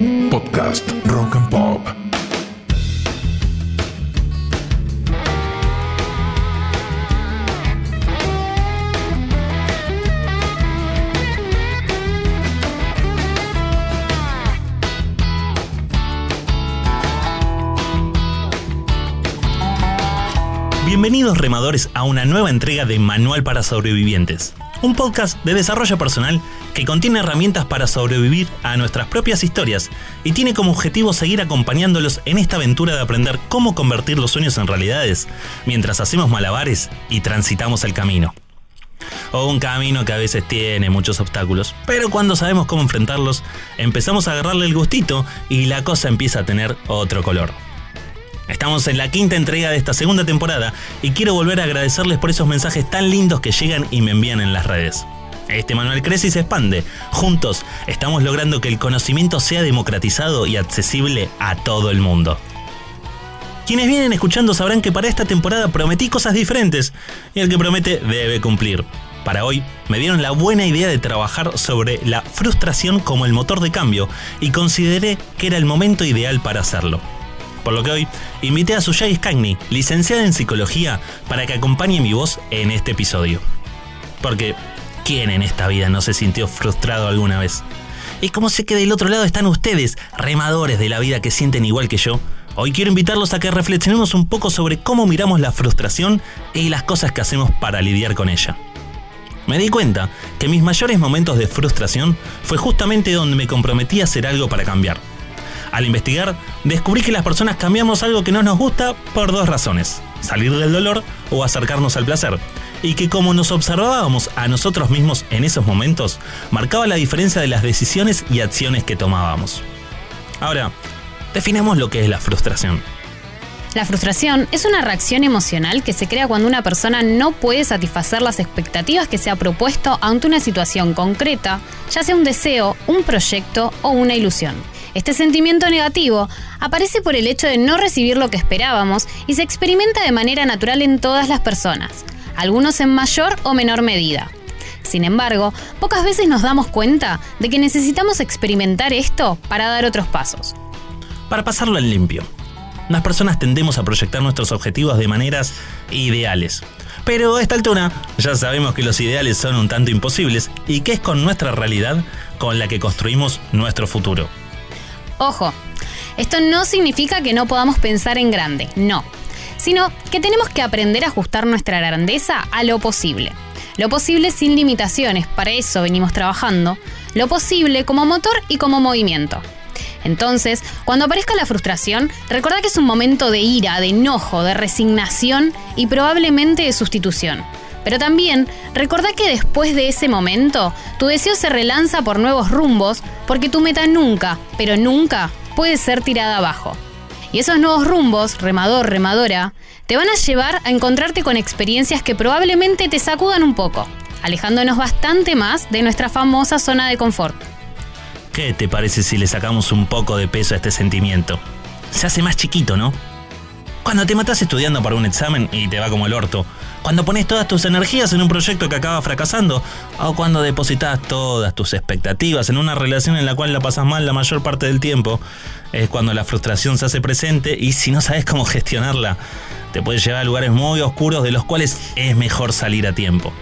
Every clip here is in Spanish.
Podcast Rock and Pop. Bienvenidos remadores a una nueva entrega de Manual para Sobrevivientes, un podcast de desarrollo personal que contiene herramientas para sobrevivir a nuestras propias historias y tiene como objetivo seguir acompañándolos en esta aventura de aprender cómo convertir los sueños en realidades mientras hacemos malabares y transitamos el camino. O un camino que a veces tiene muchos obstáculos, pero cuando sabemos cómo enfrentarlos, empezamos a agarrarle el gustito y la cosa empieza a tener otro color. Estamos en la quinta entrega de esta segunda temporada y quiero volver a agradecerles por esos mensajes tan lindos que llegan y me envían en las redes. Este manual crece y se expande. Juntos estamos logrando que el conocimiento sea democratizado y accesible a todo el mundo. Quienes vienen escuchando sabrán que para esta temporada prometí cosas diferentes y el que promete debe cumplir. Para hoy me dieron la buena idea de trabajar sobre la frustración como el motor de cambio y consideré que era el momento ideal para hacerlo. Por lo que hoy invité a Suyai Skagni, licenciada en psicología, para que acompañe mi voz en este episodio. Porque, ¿quién en esta vida no se sintió frustrado alguna vez? Y como sé que del otro lado están ustedes, remadores de la vida que sienten igual que yo, hoy quiero invitarlos a que reflexionemos un poco sobre cómo miramos la frustración y las cosas que hacemos para lidiar con ella. Me di cuenta que mis mayores momentos de frustración fue justamente donde me comprometí a hacer algo para cambiar al investigar, descubrí que las personas cambiamos algo que no nos gusta por dos razones, salir del dolor o acercarnos al placer, y que como nos observábamos a nosotros mismos en esos momentos, marcaba la diferencia de las decisiones y acciones que tomábamos. Ahora, definamos lo que es la frustración. La frustración es una reacción emocional que se crea cuando una persona no puede satisfacer las expectativas que se ha propuesto ante una situación concreta, ya sea un deseo, un proyecto o una ilusión. Este sentimiento negativo aparece por el hecho de no recibir lo que esperábamos y se experimenta de manera natural en todas las personas, algunos en mayor o menor medida. Sin embargo, pocas veces nos damos cuenta de que necesitamos experimentar esto para dar otros pasos. Para pasarlo en limpio. Las personas tendemos a proyectar nuestros objetivos de maneras ideales. Pero a esta altura ya sabemos que los ideales son un tanto imposibles y que es con nuestra realidad con la que construimos nuestro futuro. Ojo, esto no significa que no podamos pensar en grande, no, sino que tenemos que aprender a ajustar nuestra grandeza a lo posible. Lo posible sin limitaciones, para eso venimos trabajando, lo posible como motor y como movimiento. Entonces, cuando aparezca la frustración, recuerda que es un momento de ira, de enojo, de resignación y probablemente de sustitución. Pero también recordá que después de ese momento, tu deseo se relanza por nuevos rumbos, porque tu meta nunca, pero nunca, puede ser tirada abajo. Y esos nuevos rumbos, remador, remadora, te van a llevar a encontrarte con experiencias que probablemente te sacudan un poco, alejándonos bastante más de nuestra famosa zona de confort. ¿Qué te parece si le sacamos un poco de peso a este sentimiento? Se hace más chiquito, ¿no? Cuando te matas estudiando para un examen y te va como el orto, cuando pones todas tus energías en un proyecto que acaba fracasando, o cuando depositas todas tus expectativas en una relación en la cual la pasas mal la mayor parte del tiempo, es cuando la frustración se hace presente y si no sabes cómo gestionarla, te puede llevar a lugares muy oscuros de los cuales es mejor salir a tiempo.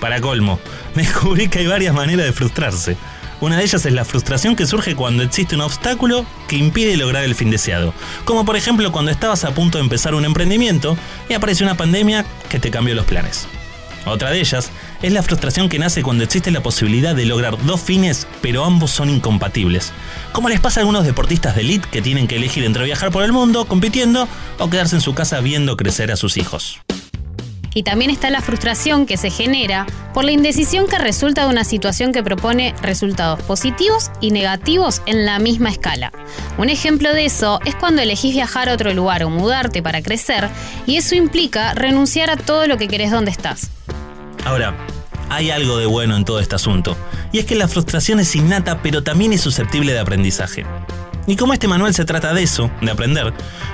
Para colmo, descubrí que hay varias maneras de frustrarse. Una de ellas es la frustración que surge cuando existe un obstáculo que impide lograr el fin deseado. Como por ejemplo cuando estabas a punto de empezar un emprendimiento y aparece una pandemia que te cambió los planes. Otra de ellas es la frustración que nace cuando existe la posibilidad de lograr dos fines, pero ambos son incompatibles. Como les pasa a algunos deportistas de elite que tienen que elegir entre viajar por el mundo compitiendo o quedarse en su casa viendo crecer a sus hijos. Y también está la frustración que se genera por la indecisión que resulta de una situación que propone resultados positivos y negativos en la misma escala. Un ejemplo de eso es cuando elegís viajar a otro lugar o mudarte para crecer y eso implica renunciar a todo lo que querés donde estás. Ahora, hay algo de bueno en todo este asunto, y es que la frustración es innata pero también es susceptible de aprendizaje. Y como este manual se trata de eso, de aprender,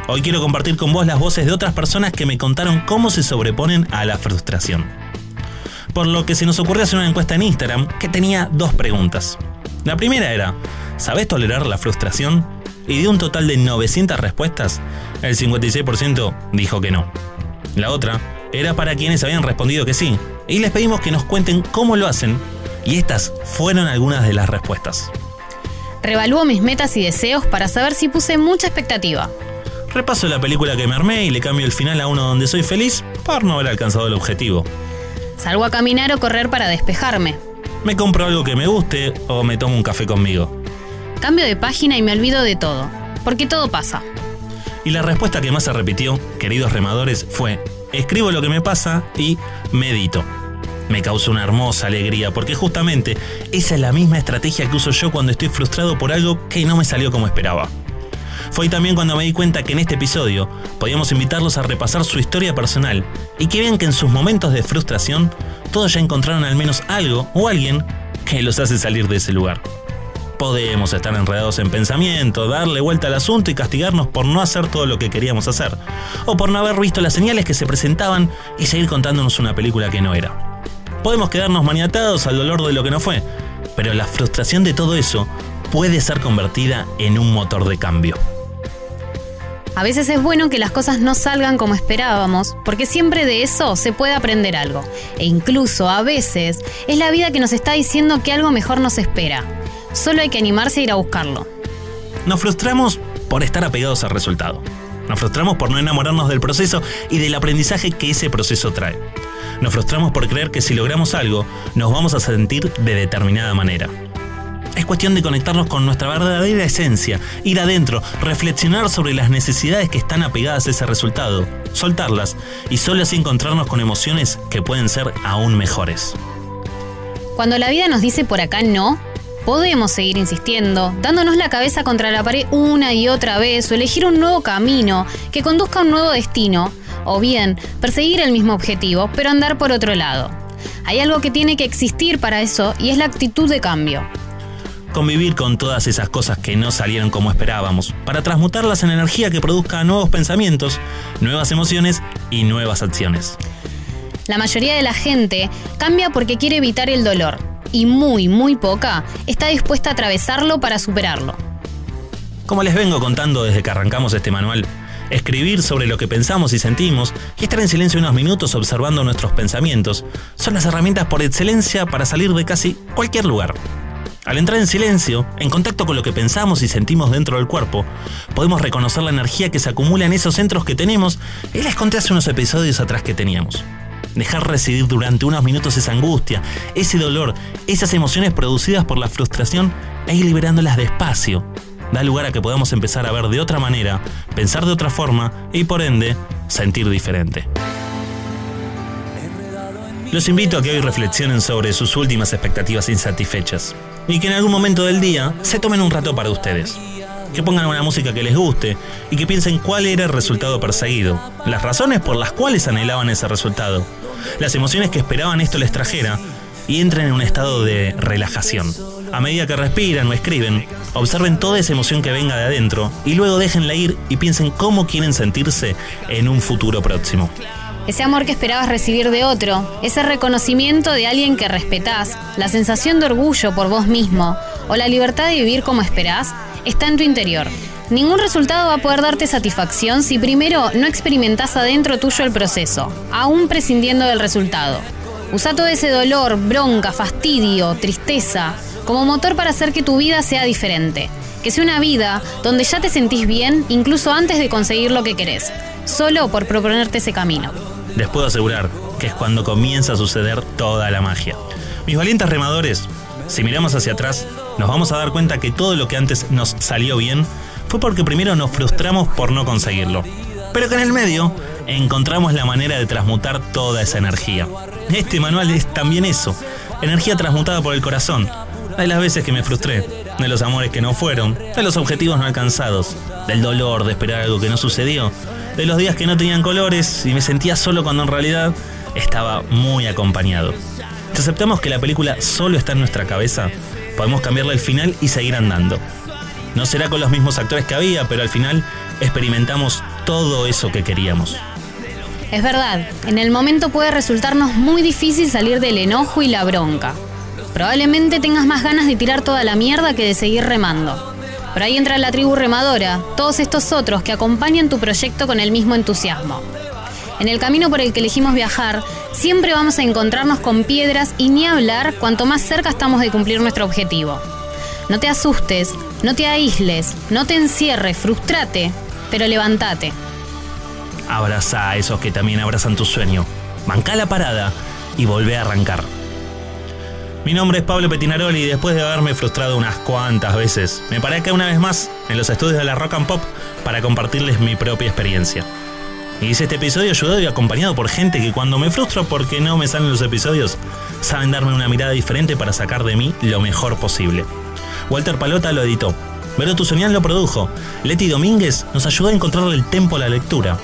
hoy quiero compartir con vos las voces de otras personas que me contaron cómo se sobreponen a la frustración. Por lo que se nos ocurrió hacer una encuesta en Instagram que tenía dos preguntas. La primera era, ¿sabés tolerar la frustración? Y de un total de 900 respuestas, el 56% dijo que no. La otra era para quienes habían respondido que sí, y les pedimos que nos cuenten cómo lo hacen, y estas fueron algunas de las respuestas. Revalúo mis metas y deseos para saber si puse mucha expectativa. Repaso la película que me armé y le cambio el final a uno donde soy feliz por no haber alcanzado el objetivo. Salgo a caminar o correr para despejarme. Me compro algo que me guste o me tomo un café conmigo. Cambio de página y me olvido de todo, porque todo pasa. Y la respuesta que más se repitió, queridos remadores, fue, escribo lo que me pasa y medito. Me causó una hermosa alegría porque justamente esa es la misma estrategia que uso yo cuando estoy frustrado por algo que no me salió como esperaba. Fue también cuando me di cuenta que en este episodio podíamos invitarlos a repasar su historia personal y que vean que en sus momentos de frustración todos ya encontraron al menos algo o alguien que los hace salir de ese lugar. Podemos estar enredados en pensamiento, darle vuelta al asunto y castigarnos por no hacer todo lo que queríamos hacer, o por no haber visto las señales que se presentaban y seguir contándonos una película que no era. Podemos quedarnos maniatados al dolor de lo que no fue, pero la frustración de todo eso puede ser convertida en un motor de cambio. A veces es bueno que las cosas no salgan como esperábamos, porque siempre de eso se puede aprender algo. E incluso a veces es la vida que nos está diciendo que algo mejor nos espera. Solo hay que animarse a ir a buscarlo. Nos frustramos por estar apegados al resultado. Nos frustramos por no enamorarnos del proceso y del aprendizaje que ese proceso trae. Nos frustramos por creer que si logramos algo, nos vamos a sentir de determinada manera. Es cuestión de conectarnos con nuestra verdadera esencia, ir adentro, reflexionar sobre las necesidades que están apegadas a ese resultado, soltarlas y solo así encontrarnos con emociones que pueden ser aún mejores. Cuando la vida nos dice por acá no, podemos seguir insistiendo, dándonos la cabeza contra la pared una y otra vez o elegir un nuevo camino que conduzca a un nuevo destino, o bien perseguir el mismo objetivo, pero andar por otro lado. Hay algo que tiene que existir para eso y es la actitud de cambio convivir con todas esas cosas que no salieron como esperábamos, para transmutarlas en energía que produzca nuevos pensamientos, nuevas emociones y nuevas acciones. La mayoría de la gente cambia porque quiere evitar el dolor, y muy, muy poca está dispuesta a atravesarlo para superarlo. Como les vengo contando desde que arrancamos este manual, escribir sobre lo que pensamos y sentimos y estar en silencio unos minutos observando nuestros pensamientos son las herramientas por excelencia para salir de casi cualquier lugar. Al entrar en silencio, en contacto con lo que pensamos y sentimos dentro del cuerpo, podemos reconocer la energía que se acumula en esos centros que tenemos y les conté hace unos episodios atrás que teníamos. Dejar residir durante unos minutos esa angustia, ese dolor, esas emociones producidas por la frustración e ir liberándolas despacio. Da lugar a que podamos empezar a ver de otra manera, pensar de otra forma y por ende sentir diferente. Los invito a que hoy reflexionen sobre sus últimas expectativas insatisfechas y que en algún momento del día se tomen un rato para ustedes. Que pongan una música que les guste y que piensen cuál era el resultado perseguido, las razones por las cuales anhelaban ese resultado, las emociones que esperaban esto les trajera y entren en un estado de relajación. A medida que respiran o escriben, observen toda esa emoción que venga de adentro y luego déjenla ir y piensen cómo quieren sentirse en un futuro próximo ese amor que esperabas recibir de otro, ese reconocimiento de alguien que respetás, la sensación de orgullo por vos mismo o la libertad de vivir como esperás, está en tu interior. Ningún resultado va a poder darte satisfacción si primero no experimentás adentro tuyo el proceso, aún prescindiendo del resultado. Usa todo ese dolor, bronca, fastidio, tristeza, como motor para hacer que tu vida sea diferente. Que sea una vida donde ya te sentís bien incluso antes de conseguir lo que querés, solo por proponerte ese camino les puedo asegurar que es cuando comienza a suceder toda la magia. Mis valientes remadores, si miramos hacia atrás, nos vamos a dar cuenta que todo lo que antes nos salió bien fue porque primero nos frustramos por no conseguirlo. Pero que en el medio encontramos la manera de transmutar toda esa energía. Este manual es también eso, energía transmutada por el corazón. Hay las veces que me frustré, de los amores que no fueron, de los objetivos no alcanzados, del dolor de esperar algo que no sucedió de los días que no tenían colores y me sentía solo cuando en realidad estaba muy acompañado. Si aceptamos que la película solo está en nuestra cabeza, podemos cambiarle el final y seguir andando. No será con los mismos actores que había, pero al final experimentamos todo eso que queríamos. Es verdad, en el momento puede resultarnos muy difícil salir del enojo y la bronca. Probablemente tengas más ganas de tirar toda la mierda que de seguir remando. Pero ahí entra la tribu remadora, todos estos otros que acompañan tu proyecto con el mismo entusiasmo. En el camino por el que elegimos viajar, siempre vamos a encontrarnos con piedras y ni hablar cuanto más cerca estamos de cumplir nuestro objetivo. No te asustes, no te aísles, no te encierres, frustrate, pero levántate. Abraza a esos que también abrazan tu sueño. Manca la parada y volvé a arrancar. Mi nombre es Pablo Petinaroli y después de haberme frustrado unas cuantas veces, me paré acá una vez más en los estudios de la Rock and Pop para compartirles mi propia experiencia. Y hice este episodio ayudado y acompañado por gente que cuando me frustro porque no me salen los episodios, saben darme una mirada diferente para sacar de mí lo mejor posible. Walter Palota lo editó, Vero Tuzonian lo produjo, Leti Domínguez nos ayudó a encontrar el tempo a la lectura.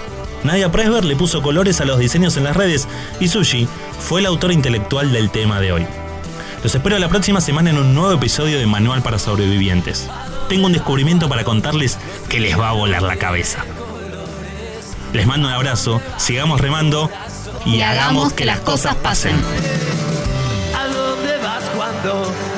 Nadia Presber le puso colores a los diseños en las redes y Sushi fue el autor intelectual del tema de hoy. Los espero la próxima semana en un nuevo episodio de Manual para Sobrevivientes. Tengo un descubrimiento para contarles que les va a volar la cabeza. Les mando un abrazo, sigamos remando y, Y hagamos que las cosas pasen. ¿A dónde vas cuando los días no